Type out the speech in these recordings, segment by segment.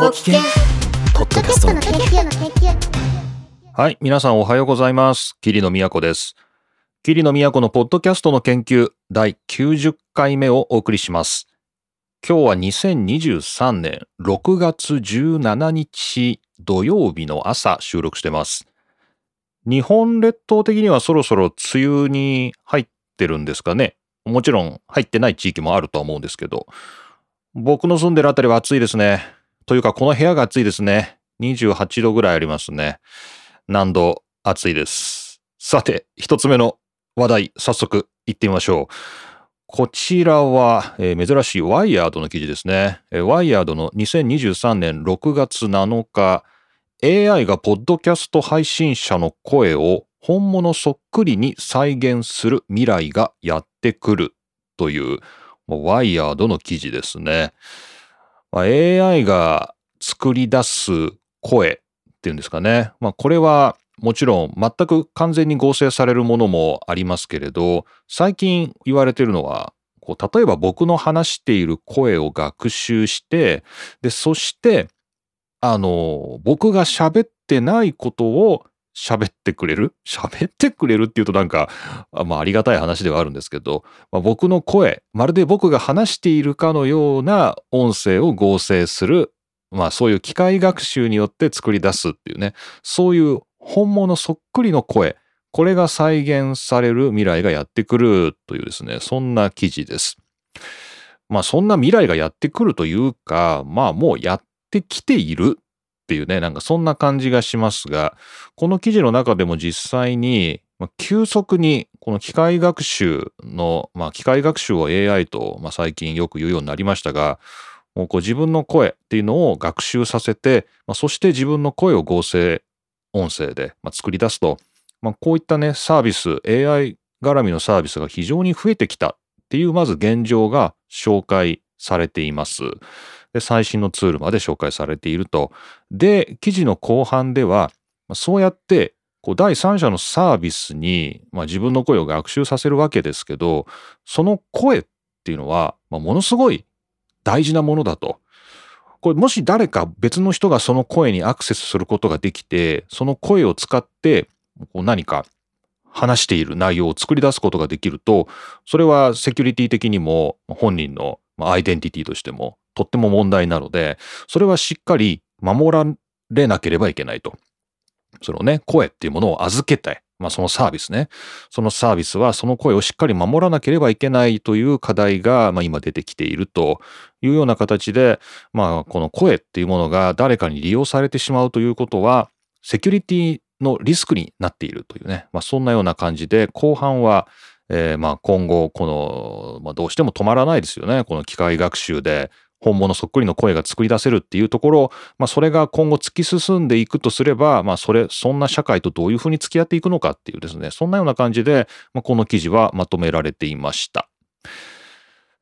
ポキケンポッドキャストの研究の研究はい、皆さんおはようございます。桐野都です。桐野都のポッドキャストの研究第90回目をお送りします。今日は2023年6月17日土曜日の朝収録してます。日本列島的にはそろそろ梅雨に入ってるんですかね。もちろん入ってない地域もあるとは思うんですけど、僕の住んでるあたりは暑いですね。というかこの部屋が暑いですね。28度ぐらいありますね。何度暑いです。さて、一つ目の話題、早速行ってみましょう。こちらは、えー珍しいワイヤードの記事ですね。えーワイヤードの2023年6月7日、AI がポッドキャスト配信者の声を本物そっくりに再現する未来がやってくるという、もうワイヤードの記事ですね。まあ AI が作り出す声っていうんですかね。まあこれはもちろん全く完全に合成されるものもありますけれど、最近言われているのは、こう例えば僕の話している声を学習して、で、そして、あの、僕が喋ってないことを喋ってくれる？喋ってくれるっていうとなんか、まあありがたい話ではあるんですけど、まあ、僕の声、まるで僕が話しているかのような音声を合成するまあそういう機械学習によって作り出すっていうね、そういう本物そっくりの声、これが再現される未来がやってくるというですね、そんな記事です。まあそんな未来がやってくるというか、まあもうやってきているっていうね、なんかそんな感じがしますが、この記事の中でも実際に、ま急速にこの機械学習の、まあ機械学習を AI と、まあ最近よく言うようになりましたが、もうこう自分の声っていうのを学習させて、まあ、そして自分の声を合成音声で、まあ、作り出すと、まあ、こういったねサービス AI 絡みのサービスが非常に増えてきたっていうまず現状が紹介されています。で最新のツールまで紹介されていると。で記事の後半ではそうやってこう第三者のサービスに、まあ、自分の声を学習させるわけですけどその声っていうのは、まあ、ものすごい大事なものだと。これもし誰か別の人がその声にアクセスすることができて、その声を使ってこう何か話している内容を作り出すことができると、それはセキュリティ的にも本人のアイデンティティとしてもとっても問題なので、それはしっかり守られなければいけないと。そのね、声っていうものを預けて、まあそのサービスね。そのサービスはその声をしっかり守らなければいけないという課題が、まあ、今出てきているというような形で、まあこの声っていうものが誰かに利用されてしまうということは、セキュリティのリスクになっているというね、まあそんなような感じで、後半は、えーまあ今後、この、まあどうしても止まらないですよね。この機械学習で本物そっくりの声が作り出せるっていうところ、まあ、それが今後突き進んでいくとすれば、まあ、それ、そんな社会とどういうふうに付き合っていくのかっていうですね、そんなような感じで、まあ、この記事はまとめられていました。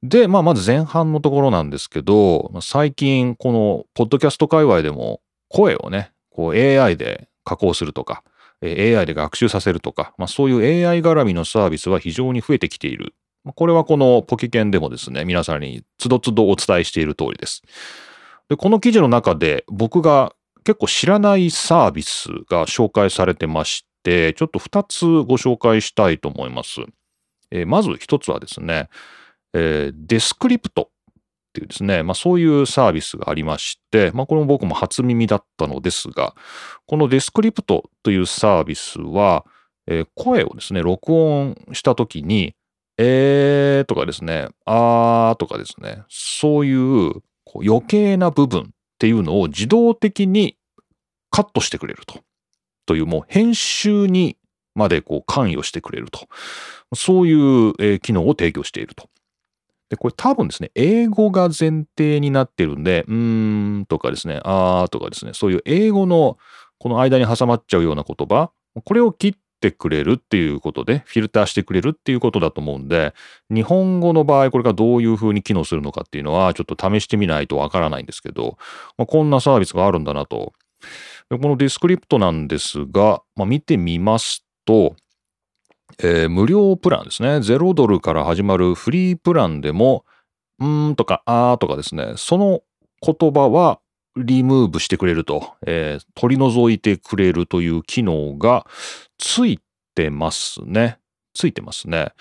で、まあ、まず前半のところなんですけど、最近、この、ポッドキャスト界隈でも、声をね、こう AI で加工するとか、AI で学習させるとか、まあ、そういう AI 絡みのサービスは非常に増えてきている。これはこのポケケンでもですね、皆さんにつどつどお伝えしている通りです。で、この記事の中で僕が結構知らないサービスが紹介されてまして、ちょっと2つご紹介したいと思います。えーまず1つはですね、えー Descript っていうですね、まあそういうサービスがありまして、まあこれも僕も初耳だったのですが、この Descript というサービスは、えー声をですね、録音したときに、えーとかですね、あーとかですね、そういうこう余計な部分っていうのを自動的にカットしてくれると。というもう編集にまでこう関与してくれると。そういう、えー機能を提供していると。で、これ多分ですね、英語が前提になってるんで、うーんとかですね、あーとかですね、そういう英語のこの間に挟まっちゃうような言葉、これを切ってくれるっていうことで、フィルターしてくれるっていうことだと思うんで、日本語の場合、これがどういう風に機能するのかっていうのは、ちょっと試してみないとわからないんですけど、まあ、こんなサービスがあるんだなと。でこのディスクリプトなんですが、まあ、見てみますと、えー無料プランですね。0ドルから始まるフリープランでも、うーんとか、あーとかですね、その言葉はリムーブしてくれると、えー取り除いてくれるという機能がついてますね。ついてますね。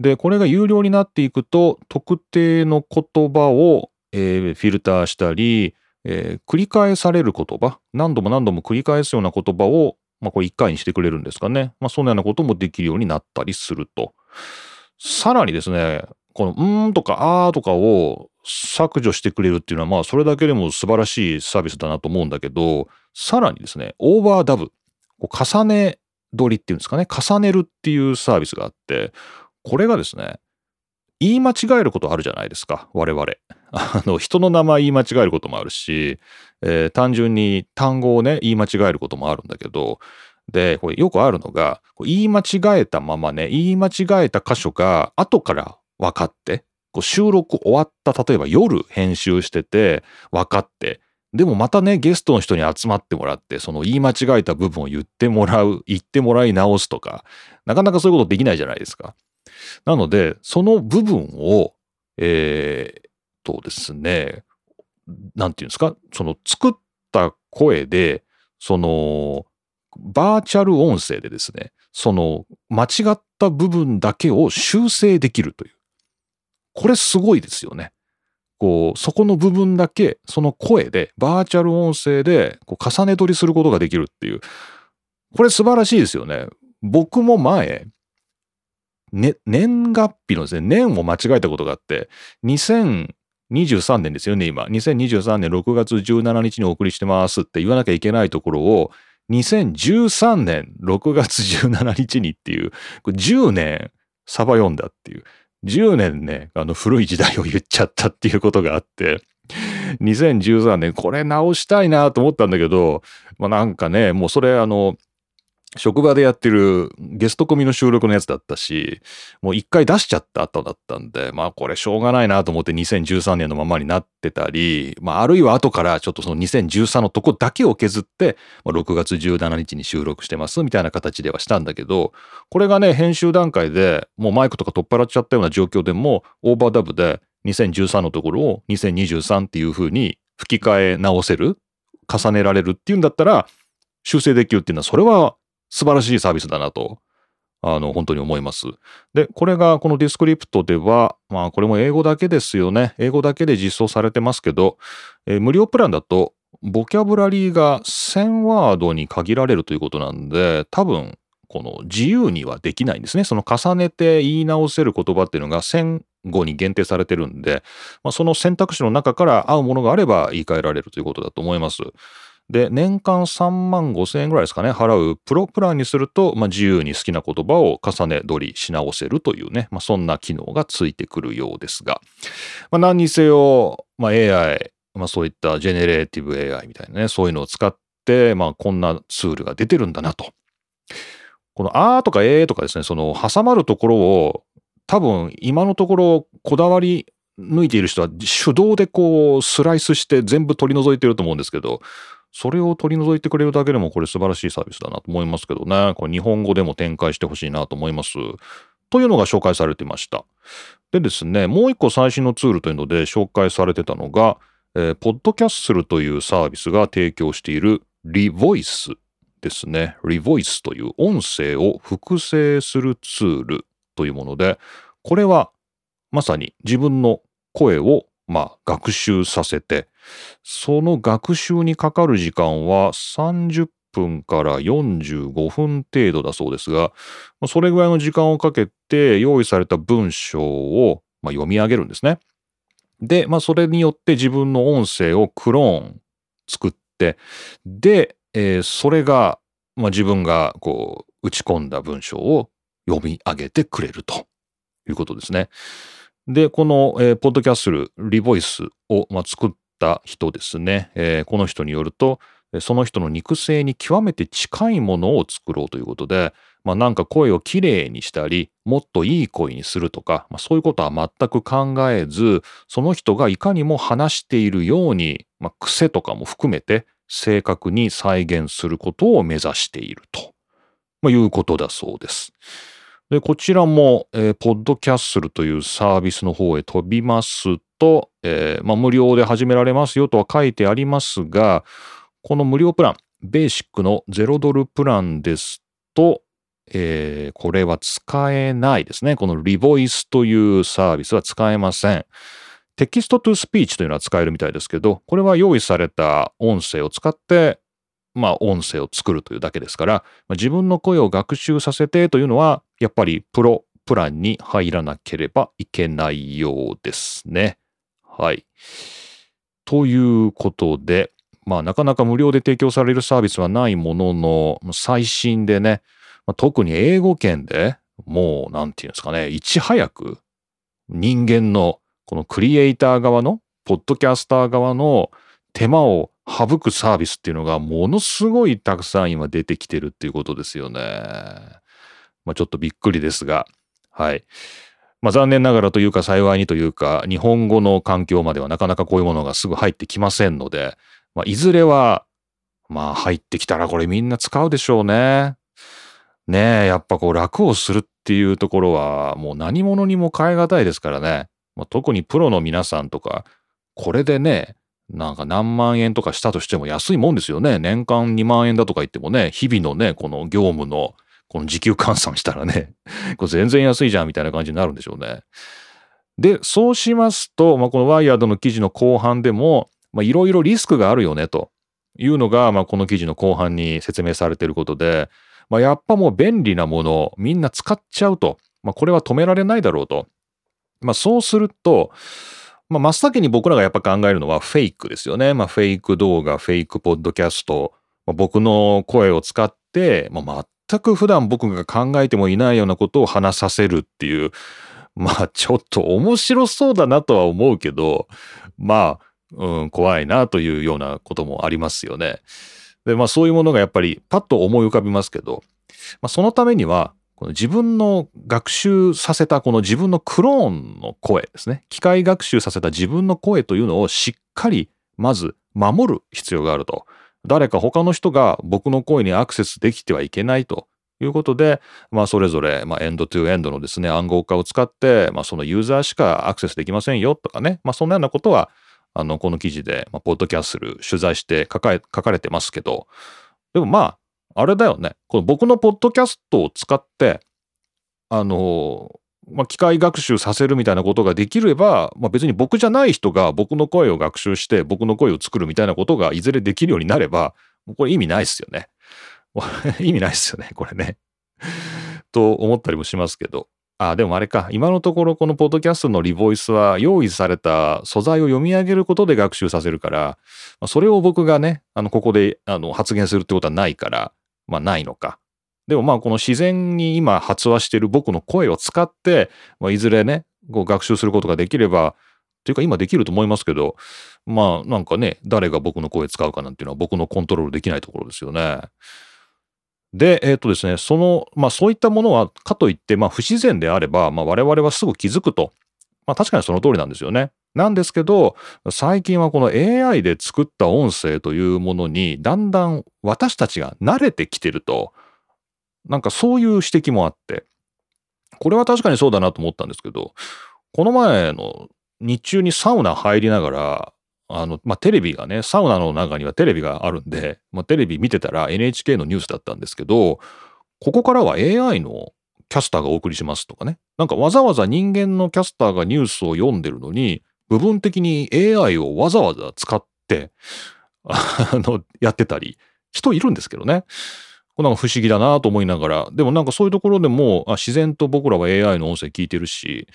で、これが有料になっていくと、特定の言葉を、えーフィルターしたり、えー繰り返される言葉、何度も何度も繰り返すような言葉を、まあ、これ1回にしてくれるんですかね。まあ、そんなようなこともできるようになったりすると。さらにですね、この、うーんとか、あーとかを削除してくれるっていうのは、まあ、それだけでも素晴らしいサービスだなと思うんだけど、さらにですね、オーバーダブ、重ね取りっていうんですかね、重ねるっていうサービスがあって、これがですね、言い間違えることあるじゃないですか、我々。あの、人の名前言い間違えることもあるし、えー単純に単語をね、言い間違えることもあるんだけど、で、これよくあるのが、言い間違えたままね、言い間違えた箇所が後から分かって、こう収録終わった、例えば夜編集してて分かって、でもまたね、ゲストの人に集まってもらって、その言い間違えた部分を言ってもらう、言ってもらい直すとか、なかなかそういうことできないじゃないですか。なので、その部分を、えー、とですね、なんていうんですか、その作った声で、その、バーチャル音声でですね、その間違った部分だけを修正できるという。これすごいですよね。こう、そこの部分だけ、その声で、バーチャル音声で、こう重ね取りすることができるっていう。これ素晴らしいですよね。僕も前、ね、年月日のですね、年を間違えたことがあって、2023年ですよね、今。2023年6月17日にお送りしてますって言わなきゃいけないところを、2013年6月17日にっていう、10年サバ読んだっていう、10年ね、あの古い時代を言っちゃったっていうことがあって、2013年これ直したいなと思ったんだけど、まあなんかね、もうそれあの、職場でやってるゲストコミの収録のやつだったし、もう一回出しちゃった後だったんで、まあこれしょうがないなと思って2013年のままになってたり、まああるいは後からちょっとその2013のとこだけを削って、まあ6月17日に収録してますみたいな形ではしたんだけど、これがね、編集段階でもうマイクとか取っ払っちゃったような状況でも、オーバーダブで2013のところを2023っていう風に吹き替え直せる、重ねられるっていうんだったら、修正できるっていうのは、それは素晴らしいサービスだなと、あの、本当に思います。で、これがこのディスクリプトでは、まあ、これも英語だけですよね。英語だけで実装されてますけど、えー無料プランだと、ボキャブラリーが1000ワードに限られるということなんで、多分、この自由にはできないんですね。その重ねて言い直せる言葉っていうのが1000語に限定されてるんで、まあ、その選択肢の中から合うものがあれば言い換えられるということだと思います。で、年間3万5千円ぐらいですかね、払うプロプランにすると、まあ、自由に好きな言葉を重ね取りし直せるというね、まあ、そんな機能がついてくるようですが、まあ、何にせよ、まあ、AI、まあ、そういったジェネレーティブ AI みたいなね、そういうのを使って、まあ、こんなツールが出てるんだなと。このあーとかえーとかですね、その挟まるところを多分今のところこだわり抜いている人は手動でこうスライスして全部取り除いてると思うんですけど、それを取り除いてくれるだけでもこれ素晴らしいサービスだなと思いますけどね。これ日本語でも展開してほしいなと思います。というのが紹介されてました。でですね、もう一個最新のツールというので紹介されてたのが、えーポッドキャッスルというサービスが提供しているリボイスですね。リボイスという音声を複製するツールというもので、これはまさに自分の声をまあ学習させて、その学習にかかる時間は30分から45分程度だそうですが、それぐらいの時間をかけて用意された文章をまあ読み上げるんですね。で、まあ、それによって自分の音声をクローン作って、で、えーそれが、まあ、自分がこう打ち込んだ文章を読み上げてくれるということですね。で、この、えーポッドキャッスル、リボイスを、まあ、作った人ですね、えーこの人によると、その人の肉声に極めて近いものを作ろうということで、まあ、なんか声をきれいにしたり、もっといい声にするとか、まあ、そういうことは全く考えず、その人がいかにも話しているように、まあ、癖とかも含めて正確に再現することを目指していると、まあ、いうことだそうです。で、こちらも、えーポッドキャッスルというサービスの方へ飛びますと、えーまあ、無料で始められますよとは書いてありますが、この無料プラン、ベーシックの0ドルプランですと、えーこれは使えないですね。このリボイスというサービスは使えません。テキストトゥスピーチというのは使えるみたいですけど、これは用意された音声を使って、まあ音声を作るというだけですから、まあ自分の声を学習させてというのは、やっぱりプロプランに入らなければいけないようですね。はい。ということで、まあなかなか無料で提供されるサービスはないものの、最新でね、まあ特に英語圏でもうなんていうんですかね、いち早く人間のこのクリエイター側の、ポッドキャスター側の手間を省くサービスっていうのがものすごいたくさん今出てきてるっていうことですよね。まあちょっとびっくりですが、はい。まあ残念ながらというか幸いにというか、日本語の環境まではなかなかこういうものがすぐ入ってきませんので、まあいずれは、まあ入ってきたらこれみんな使うでしょうね。ねえ、やっぱこう楽をするっていうところはもう何者にも変え難いですからね。まあ、特にプロの皆さんとか、これでね、なんか何万円とかしたとしても安いもんですよね。年間2万円だとか言ってもね、日々のね、この業務のこの時給換算したらね、これ全然安いじゃんみたいな感じになるんでしょうね。で、そうしますと、まあ、このワイヤードの記事の後半でも、いろいろリスクがあるよねというのが、まあ、この記事の後半に説明されていることで、まあ、やっぱもう便利なものをみんな使っちゃうと。まあ、これは止められないだろうと。まあ、そうすると、まあ、真っ先に僕らがやっぱ考えるのはフェイクですよね。まあ、フェイク動画、フェイクポッドキャスト、まあ、僕の声を使って、まあ、全く普段僕が考えてもいないようなことを話させるっていう、まあ、ちょっと面白そうだなとは思うけど、まあ、うん、怖いなというようなこともありますよね。で、まあそういうものがやっぱりパッと思い浮かびますけど、まあそのためには、この自分の学習させたこの自分のクローンの声ですね。機械学習させた自分の声というのをしっかりまず守る必要があると。誰か他の人が僕の声にアクセスできてはいけないということで、まあそれぞれ、まあエンドトゥエンドのですね、暗号化を使って、まあそのユーザーしかアクセスできませんよとかね。まあそんなようなことは、あの、この記事で、まあ、ポッドキャッスル取材して書かれ書かれてますけど、でもまあ、あれだよね。この僕のポッドキャストを使って、あの、まあ、機械学習させるみたいなことができれば、まあ、別に僕じゃない人が僕の声を学習して僕の声を作るみたいなことがいずれできるようになれば、これ意味ないっすよね。意味ないっすよね、これね。と思ったりもしますけど。あ、でもあれか。今のところこのポッドキャストのリボイスは用意された素材を読み上げることで学習させるから、まあそれを僕がね、あの、ここであの発言するってことはないから、まあないのか。でもまあこの自然に今発話している僕の声を使って、まあ、いずれね、こう学習することができれば、というか今できると思いますけど、まあなんかね、誰が僕の声使うかなんていうのは僕のコントロールできないところですよね。で、えっ、とですね、その、まあそういったものは、かといって、まあ不自然であれば、まあ我々はすぐ気づくと。まあ確かにその通りなんですよね。なんですけど、最近はこの AI で作った音声というものに、だんだん私たちが慣れてきてると、なんかそういう指摘もあって、これは確かにそうだなと思ったんですけど、この前の日中にサウナ入りながら、あの、まあ、テレビがね、サウナの中にはテレビがあるんで、まあ、テレビ見てたら NHK のニュースだったんですけど、ここからは AI のキャスターがお送りしますとかね。なんかわざわざ人間のキャスターがニュースを読んでるのに、部分的に AI をわざわざ使って、あの、やってたり、人いるんですけどね。なんか不思議だなと思いながら、でもなんかそういうところでも、自然と僕らは AI の音声聞いてるし、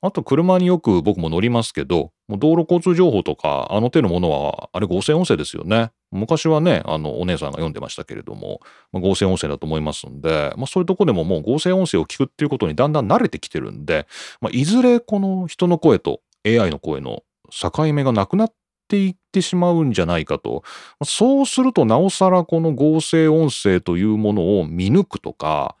あと車によく僕も乗りますけど、道路交通情報とか、あの手のものは、あれ合成音声ですよね。昔はね、あの、お姉さんが読んでましたけれども、まあ、合成音声だと思いますんで、まあそういうとこでももう合成音声を聞くっていうことにだんだん慣れてきてるんで、まあいずれこの人の声と AI の声の境目がなくなっていってしまうんじゃないかと。そうするとなおさらこの合成音声というものを見抜くとか、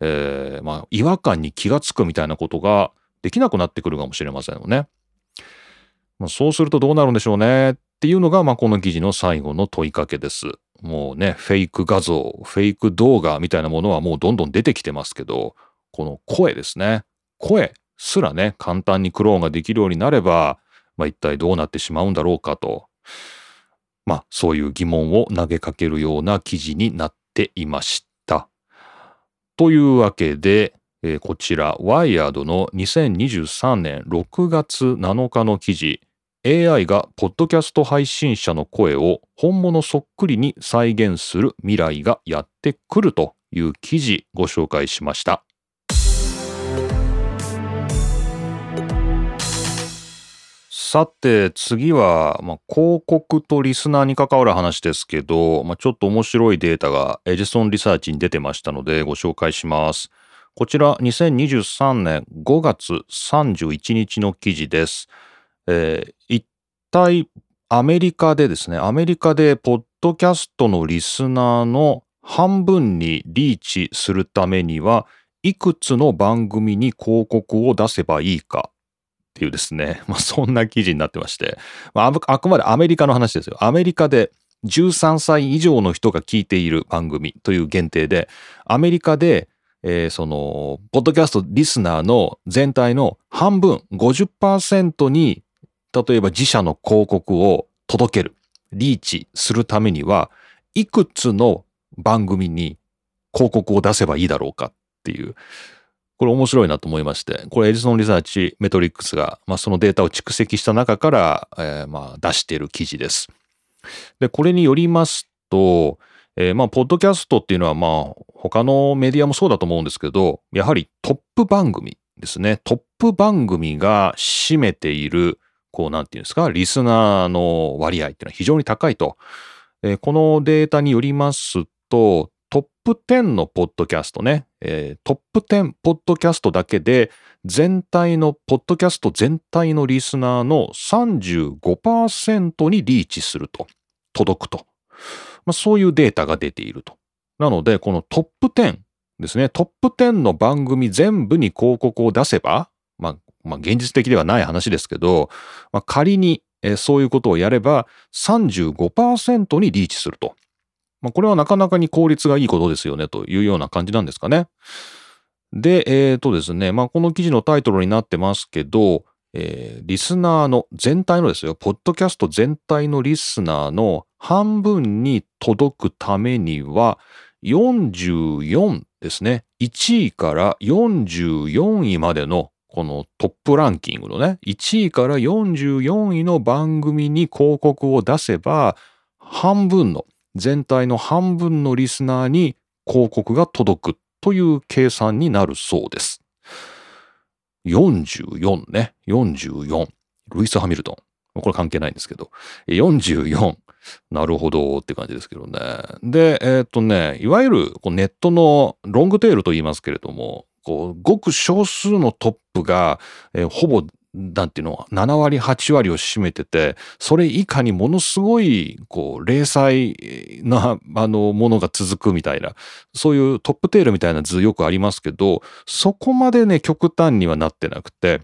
えーまあ違和感に気がつくみたいなことができなくなってくるかもしれませんよね。まあ、そうするとどうなるんでしょうねっていうのが、まあ、この記事の最後の問いかけです。もうね、フェイク画像、フェイク動画みたいなものはもうどんどん出てきてますけど、この声ですね。声すらね、簡単にクローンができるようになれば、まあ、一体どうなってしまうんだろうかと、まあ、そういう疑問を投げかけるような記事になっていました。というわけで、えー、こちら、ワイヤードの2023年6月7日の記事、AI がポッドキャスト配信者の声を本物そっくりに再現する未来がやってくるという記事ご紹介しました。さて次は、まあ、広告とリスナーに関わる話ですけど、まあ、ちょっと面白いデータがエジソンリサーチに出てましたのでご紹介します。こちら2023年5月31日の記事です。えー、一体アメリカでですね、アメリカでポッドキャストのリスナーの半分にリーチするためにはいくつの番組に広告を出せばいいかていうですね、まあ、そんな記事になってまして、まあ、あくまでアメリカの話ですよ。アメリカで13歳以上の人が聞いている番組という限定で、アメリカで、えー、その、ポッドキャストリスナーの全体の半分、50%に、例えば自社の広告を届ける、リーチするためには、いくつの番組に広告を出せばいいだろうかっていう、これ面白いなと思いまして、これエジソンリサーチメトリックスが、まあ、そのデータを蓄積した中から、えー、まあ出している記事です。で、これによりますと、えー、まあ、ポッドキャストっていうのは、まあ、他のメディアもそうだと思うんですけど、やはりトップ番組ですね。トップ番組が占めている、こう、なんていうんですか、リスナーの割合っていうのは非常に高いと。えー、このデータによりますと、トップ10のポッドキャストね、えー、トップ10ポッドキャストだけで全体の、ポッドキャスト全体のリスナーの35%にリーチすると、届くと。まあ、そういうデータが出ていると。なので、このトップ10ですね、トップ10の番組全部に広告を出せば、まあ、まあ、現実的ではない話ですけど、まあ、仮に、そういうことをやれば35%にリーチすると。まあ、これはなかなかに効率がいいことですよねというような感じなんですかね。で、えっ、ー、とですね、まあ、この記事のタイトルになってますけど、えー、リスナーの全体のですよ、ポッドキャスト全体のリスナーの半分に届くためには、44ですね。1位から44位までのこのトップランキングのね、1位から44位の番組に広告を出せば、半分の全体の半分のリスナーに広告が届くという計算になるそうです。44ね。44。ルイス・ハミルトン。これ関係ないんですけど。44。なるほどって感じですけどね。で、えっ、とね、いわゆるこうネットのロングテールと言いますけれども、こうごく少数のトップが、えー、ほぼなんていうのは、7割、8割を占めてて、それ以下にものすごい、こう、零細な、あの、ものが続くみたいな、そういうトップテールみたいな図よくありますけど、そこまでね、極端にはなってなくて、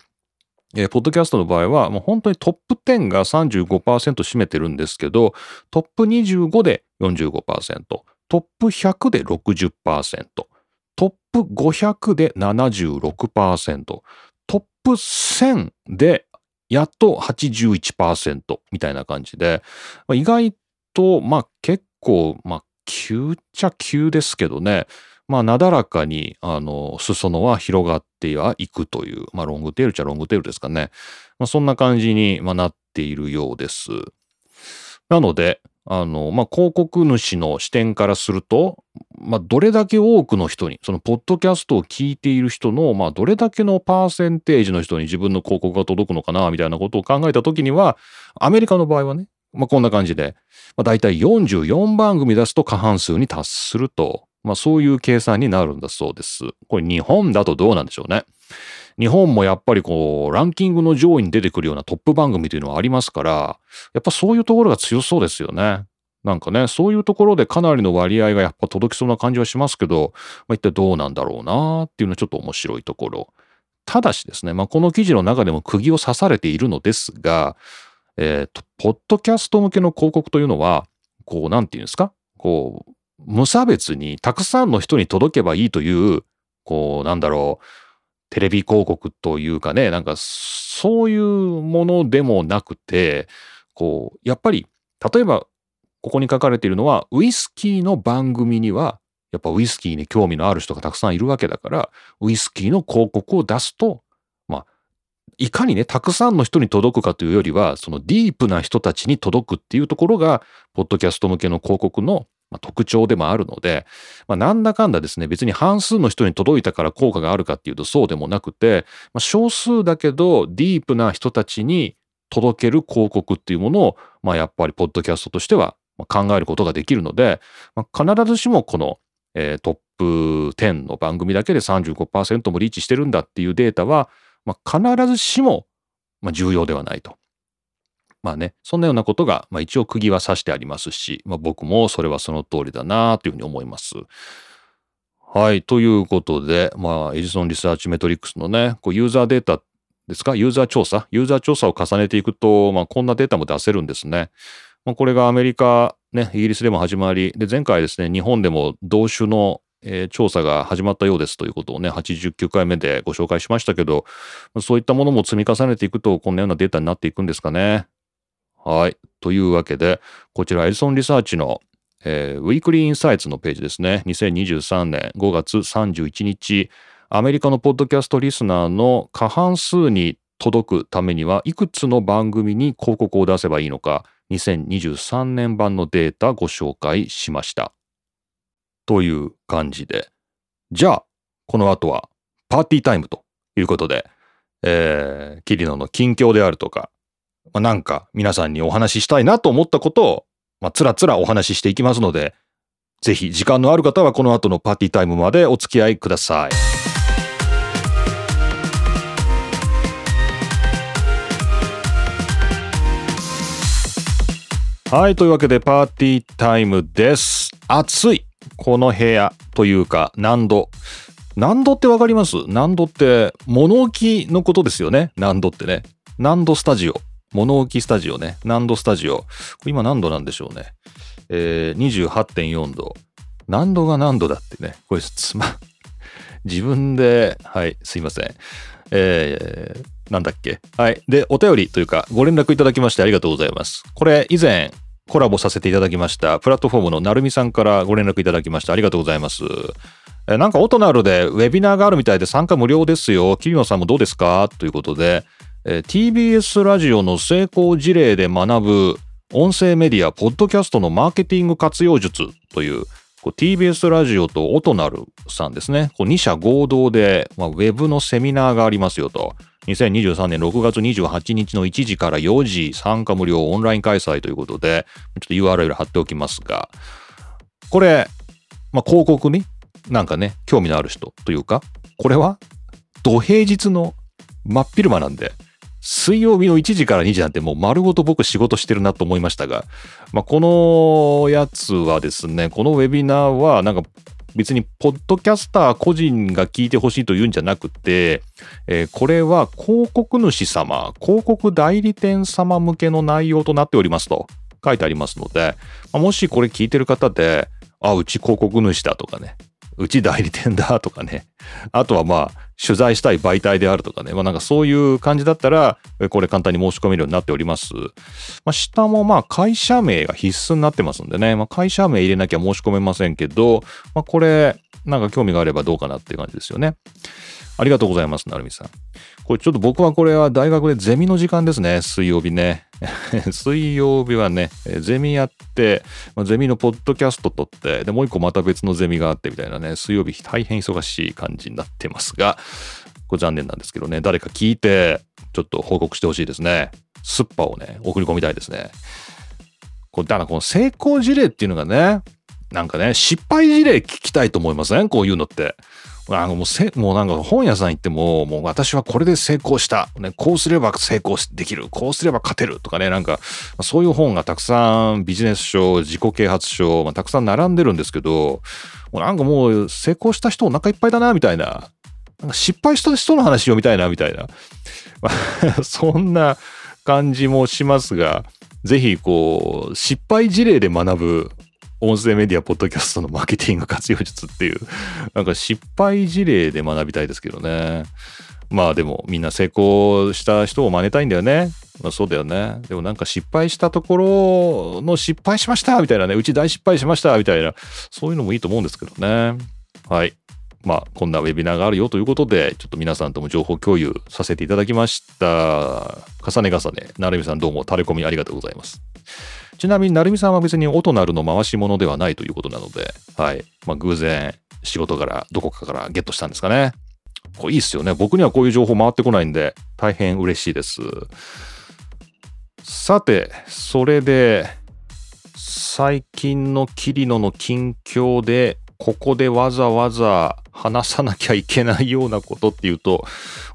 えー、ポッドキャストの場合は、もう本当にトップ10が35%占めてるんですけど、トップ25で45%、トップ100で60%、トップ500で76%、トップ1000でやっと81%みたいな感じで、まあ、意外と、まあ結構、まあ急っちゃ急ですけどね、まあなだらかに、あの、裾野は広がってはいくという、まあロングテールっちゃロングテールですかね。まあそんな感じに、まあ、なっているようです。なので、あの、まあ、広告主の視点からすると、まあ、どれだけ多くの人に、そのポッドキャストを聞いている人の、まあ、どれだけのパーセンテージの人に自分の広告が届くのかな、みたいなことを考えたときには、アメリカの場合はね、まあ、こんな感じで、まあ、大体44番組出すと過半数に達すると、まあ、そういう計算になるんだそうです。これ日本だとどうなんでしょうね。日本もやっぱりこう、ランキングの上位に出てくるようなトップ番組というのはありますから、やっぱそういうところが強そうですよね。なんかね、そういうところでかなりの割合がやっぱ届きそうな感じはしますけど、まあ、一体どうなんだろうなっていうのはちょっと面白いところ。ただしですね、まあ、この記事の中でも釘を刺されているのですが、えっ、ー、と、ポッドキャスト向けの広告というのは、こう、なんていうんですか？こう、無差別にたくさんの人に届けばいいという、こう、なんだろう、テレビ広告というかね、なんかそういうものでもなくて、こう、やっぱり、例えば、ここに書かれているのは、ウイスキーの番組には、やっぱウイスキーに興味のある人がたくさんいるわけだから、ウイスキーの広告を出すと、まあ、いかにね、たくさんの人に届くかというよりは、そのディープな人たちに届くっていうところが、ポッドキャスト向けの広告の特徴でもあるので、まあ、なんだかんだですね、別に半数の人に届いたから効果があるかっていうとそうでもなくて、まあ、少数だけどディープな人たちに届ける広告っていうものを、まあ、やっぱりポッドキャストとしては考えることができるので、まあ、必ずしもこの、えー、トップ10の番組だけで35%もリーチしてるんだっていうデータは、まあ、必ずしも、ま、重要ではないと。まあね、そんなようなことが、まあ、一応釘は刺してありますし、まあ、僕もそれはその通りだなというふうに思います。はい。ということで、まあ、エジソンリサーチメトリックスのね、こうユーザーデータですか？ユーザー調査？ユーザー調査を重ねていくと、まあ、こんなデータも出せるんですね。まあ、これがアメリカ、ね、イギリスでも始まり、で、前回ですね、日本でも同種の、えー、調査が始まったようですということをね、89回目でご紹介しましたけど、そういったものも積み重ねていくと、こんなようなデータになっていくんですかね。はい。というわけで、こちらエジソンリサーチの、えー、ウィークリーインサイツのページですね。2023年5月31日、アメリカのポッドキャストリスナーの過半数に届くためにはいくつの番組に広告を出せばいいのか、2023年版のデータご紹介しました。という感じで。じゃあ、この後はパーティータイムということで、えー、キリノの近況であるとか、まあ、なんか皆さんにお話ししたいなと思ったことを、まあ、つらつらお話ししていきますので、ぜひ時間のある方はこの後のパーティータイムまでお付き合いください。はい。というわけで、パーティータイムです。暑い。この部屋というか、何度？何度ってわかります？何度って、物置のことですよね。何度ってね。何度スタジオ？物置スタジオね。何度スタジオ？今何度なんでしょうね。えー、28.4度。何度が何度だってね。これ、つま、自分で、はい、すいません。えー、なんだっけ？はい。で、お便りというか、ご連絡いただきましてありがとうございます。これ、以前、コラボさせていただきました、プラットフォームのなるみさんからご連絡いただきましてありがとうございます。えなんかオトナルでウェビナーがあるみたいで参加無料ですよ。桐野さんもどうですか？ということで、え、TBS ラジオの成功事例で学ぶ音声メディア、ポッドキャストのマーケティング活用術という、こう TBS ラジオとオトナルさんですね。こう2社合同で、まあ、ウェブのセミナーがありますよと。2023年6月28日の1時から4時参加無料オンライン開催ということで、ちょっと URL 貼っておきますが、これ、まあ、広告になんかね、興味のある人というか、これは土平日の真っ昼間なんで、水曜日の1時から2時なんてもう丸ごと僕仕事してるなと思いましたが、まあ、このやつはですね、このウェビナーはなんか別にポッドキャスター個人が聞いてほしいというんじゃなくて、えー、これは広告主様、広告代理店様向けの内容となっておりますと書いてありますので、ま、もしこれ聞いてる方で、あ、うち広告主だとかね、うち代理店だとかね。あとはまあ、取材したい媒体であるとかね。まあなんかそういう感じだったら、これ簡単に申し込めるようになっております。まあ下もまあ会社名が必須になってますんでね。まあ会社名入れなきゃ申し込めませんけど、まあこれ、なんか興味があればどうかなっていう感じですよね。ありがとうございます、なるみさん。これちょっと僕はこれは大学でゼミの時間ですね、水曜日ね。水曜日はね、ゼミやって、ゼミのポッドキャスト撮って、で、もう一個また別のゼミがあってみたいなね、水曜日大変忙しい感じになってますが、これ残念なんですけどね、誰か聞いて、ちょっと報告してほしいですね。スッパをね、送り込みたいですね。こだからこの成功事例っていうのがね、なんかね、失敗事例聞きたいと思いません？こういうのって。あのもうせ、もうなんか本屋さん行っても、もう私はこれで成功した。ね、こうすれば成功できる。こうすれば勝てる。とかね、なんか、そういう本がたくさんビジネス書、自己啓発書、まあ、たくさん並んでるんですけど、もうなんかもう成功した人お腹いっぱいだな、みたいな。なんか失敗した人の話をみたいな、みたいな。そんな感じもしますが、ぜひこう、失敗事例で学ぶ音声メディア、ポッドキャストのマーケティング活用術っていう、なんか失敗事例で学びたいですけどね。まあでもみんな成功した人を真似たいんだよね。まあ、そうだよね。でもなんか失敗したところの失敗しましたみたいなね、うち大失敗しましたみたいな、そういうのもいいと思うんですけどね。はい。まあ、こんなウェビナーがあるよということで、ちょっと皆さんとも情報共有させていただきました。重ね重ね、なるみさんどうもタレコミありがとうございます。ちなみに、なるみさんは別に音なるの回し物ではないということなので、はい。まあ、偶然、仕事からどこかからゲットしたんですかね。これいいっすよね。僕にはこういう情報回ってこないんで、大変嬉しいです。さて、それで、最近の桐野の近況でここでわざわざ話さなきゃいけないようなことっていうと、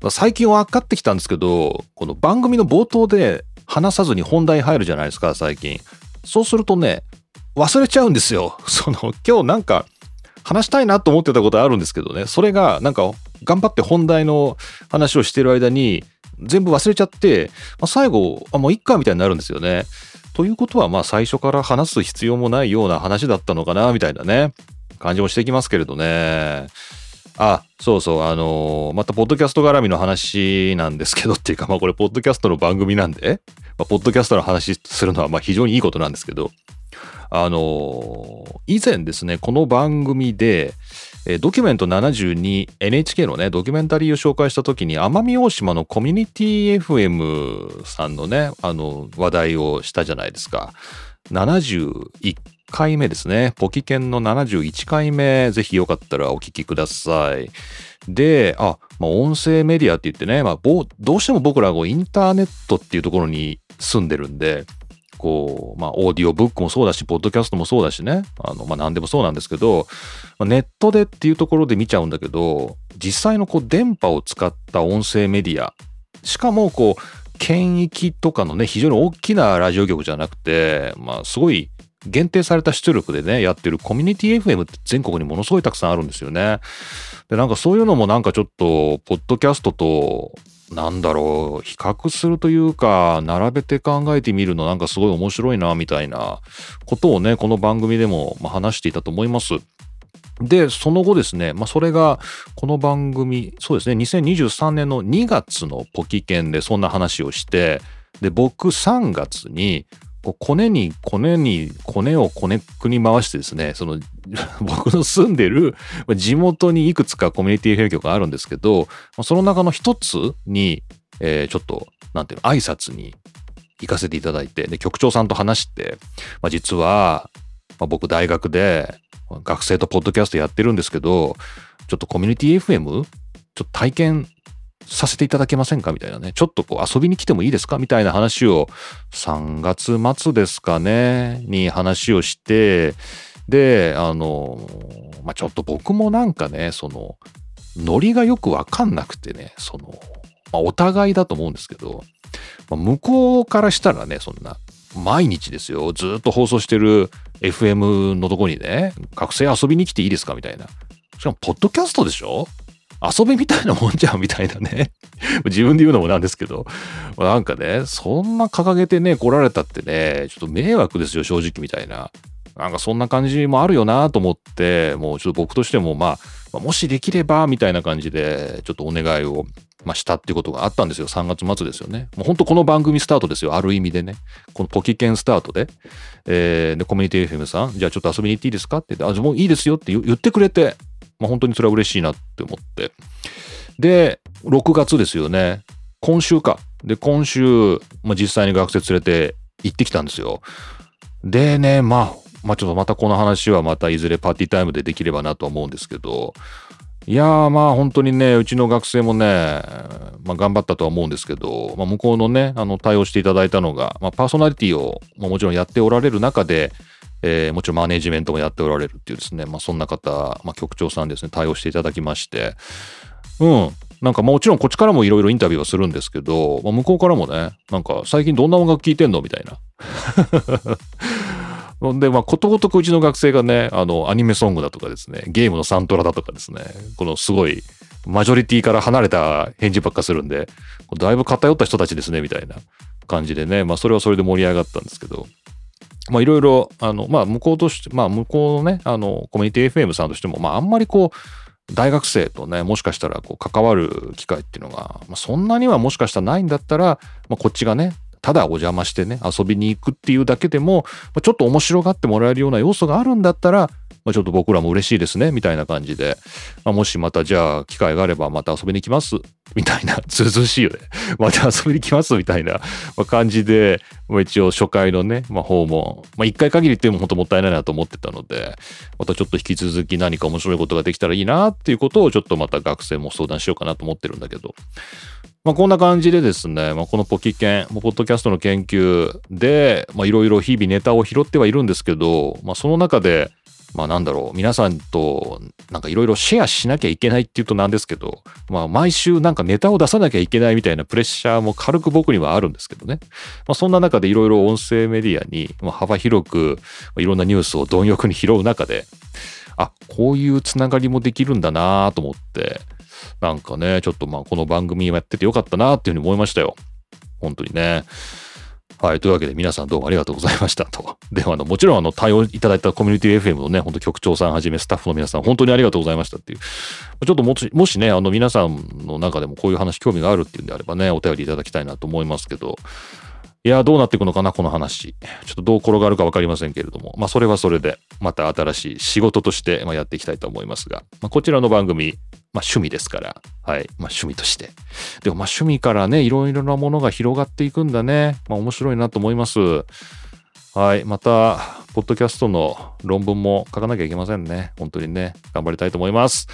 最近分かってきたんですけど、この番組の冒頭で話さずに本題入るじゃないですか、最近。そうするとね、忘れちゃうんですよ。その、今日なんか話したいなと思ってたことあるんですけどね、それがなんか頑張って本題の話をしてる間に全部忘れちゃって、まあ、最後、あ、もういっかみたいになるんですよね。ということは、まあ最初から話す必要もないような話だったのかな、みたいなね。感じもしてきますけれどね。あ、そうそう、あのー、また、ポッドキャスト絡みの話なんですけどっていうか、まあ、これ、ポッドキャストの番組なんで、まあ、ポッドキャストの話するのは、まあ、非常にいいことなんですけど、あのー、以前ですね、この番組で、えドキュメント72、NHK のね、ドキュメンタリーを紹介した時に、奄美大島のコミュニティ FM さんのね、あの、話題をしたじゃないですか。71回目ですね。ポキケンの71回目、ぜひよかったらお聞きください。で、あ、まあ、音声メディアって言ってね、まあ、どうしても僕らはインターネットっていうところに住んでるんで、こう、まあ、オーディオブックもそうだし、ポッドキャストもそうだしね、あの、まあ、何でもそうなんですけど、まあ、ネットでっていうところで見ちゃうんだけど、実際のこう、電波を使った音声メディア、しかもこう、県域とかのね、非常に大きなラジオ局じゃなくて、まあ、すごい限定された出力でね、やってるコミュニティ FM って全国にものすごいたくさんあるんですよね。で、なんかそういうのもなんかちょっと、ポッドキャストと、なんだろう、比較するというか、並べて考えてみるのなんかすごい面白いな、みたいなことをね、この番組でも話していたと思います。で、その後ですね、まあ、それが、この番組、そうですね、2023年の2月のポキケンでそんな話をして、で、僕3月に、こうコネにコネにコネをコネクに回してですねその 僕の住んでる地元にいくつかコミュニティフェ局があるんですけどその中の一つに、えー、ちょっとなんていうの挨拶に行かせていただいてで局長さんと話して、まあ、実は、まあ、僕大学で学生とポッドキャストやってるんですけどちょっとコミュニティ FM ちょっと体験させていただけませんか？みたいなね。ちょっとこう遊びに来てもいいですか？みたいな話を3月末ですかね、に話をして、で、あの、まあ、ちょっと僕もなんかね、その、ノリがよくわかんなくてね、その、まあ、お互いだと思うんですけど、まあ、向こうからしたらね、そんな、毎日ですよ、ずっと放送してる FM のとこにね、学生遊びに来ていいですか？みたいな。しかも、ポッドキャストでしょ？遊びみたいなもんじゃんみたいなね。自分で言うのもなんですけど。なんかね、そんな掲げてね、来られたってね、ちょっと迷惑ですよ、正直みたいな。なんかそんな感じもあるよなと思って、もうちょっと僕としてもまあ、もしできればみたいな感じで、ちょっとお願いを、まあ、したっていうことがあったんですよ。3月末ですよね。もう本当この番組スタートですよ。ある意味でね。このポキケンスタートで。えー、で、コミュニティ FM さん、じゃあちょっと遊びに行っていいですかって言って、あ、もういいですよって言ってくれて、まあ、本当にそれは嬉しいなって思って。で、6月ですよね。今週か。で、今週、まあ、実際に学生連れて行ってきたんですよ。でね、まあ、まあちょっとまたこの話はまたいずれパーティータイムでできればなと思うんですけど、いやーまあ本当にね、うちの学生もね、まあ頑張ったとは思うんですけど、まあ向こうのね、あの対応していただいたのが、まあパーソナリティを、もちろんやっておられる中で、えー、もちろんマネジメントもやっておられるっていうですね、まあ、そんな方、まあ、局長さんですね、対応していただきまして、うん、なんかもちろんこっちからもいろいろインタビューはするんですけど、まあ、向こうからもね、なんか最近どんな音楽聴いてんのみたいな。で、まあ、ことごとくうちの学生がね、あの、アニメソングだとかですね、ゲームのサントラだとかですね、このすごい、マジョリティから離れた返事ばっかするんで、だいぶ偏った人たちですね、みたいな感じでね、まあ、それはそれで盛り上がったんですけど、まあいろいろ、あの、まあ向こうとして、まあ向こうのね、あの、コミュニティ FM さんとしても、まああんまりこう、大学生とね、もしかしたらこう関わる機会っていうのが、まあ、そんなにはもしかしたらないんだったら、まあ、こっちがね、ただお邪魔してね、遊びに行くっていうだけでも、ま、ちょっと面白がってもらえるような要素があるんだったら、まあ、ちょっと僕らも嬉しいですね、みたいな感じで、まあ、もしまたじゃあ機会があればまた遊びに来ます、みたいな、ずうずしいよね。また遊びに来ます、みたいな。感じで、まあ、一応初回のね、まあ、訪問、まあ、一回限りっていうのも本当もったいないなと思ってたので、またちょっと引き続き何か面白いことができたらいいなっていうことをちょっとまた学生も相談しようかなと思ってるんだけど、まあ、こんな感じでですね、まあ、このポキケン、ポッドキャストの研究で、ま、いろいろ日々ネタを拾ってはいるんですけど、まあ、その中で、まあなんだろう、皆さんとなんかいろいろシェアしなきゃいけないっていうとなんですけど、まあ毎週なんかネタを出さなきゃいけないみたいなプレッシャーも軽く僕にはあるんですけどね。まあそんな中でいろいろ音声メディアに幅広くいろんなニュースを貪欲に拾う中で、あ、こういうつながりもできるんだなと思って、なんかね、ちょっとまあこの番組やっててよかったなっていうふうに思いましたよ。本当にね。はい。というわけで皆さんどうもありがとうございましたと。では、あの、もちろんあの、対応いただいたコミュニティ FM のね、ほんと局長さんはじめスタッフの皆さん、本当にありがとうございましたっていう。ちょっともし、もしね、あの、皆さんの中でもこういう話興味があるっていうんであればね、お便りいただきたいなと思いますけど、いや、どうなっていくのかな、この話。ちょっとどう転がるか分かりませんけれども、まあ、それはそれで、また新しい仕事として、ま、やっていきたいと思いますが、まあ、こちらの番組、まあ、趣味ですから、はい、まあ、趣味として。でも、まあ、趣味からね、いろいろなものが広がっていくんだね。まあ、面白いなと思います。はい、また、ポッドキャストの論文も書かなきゃいけませんね。本当にね、頑張りたいと思います。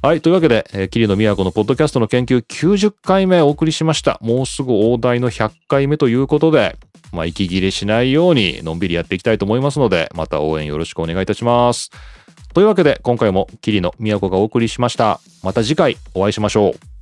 はい。というわけで、えー、桐野都のポッドキャストの研究90回目お送りしました。もうすぐ大台の100回目ということで、まあ、息切れしないようにのんびりやっていきたいと思いますので、また応援よろしくお願いいたします。というわけで、今回も桐野都がお送りしました。また次回お会いしましょう。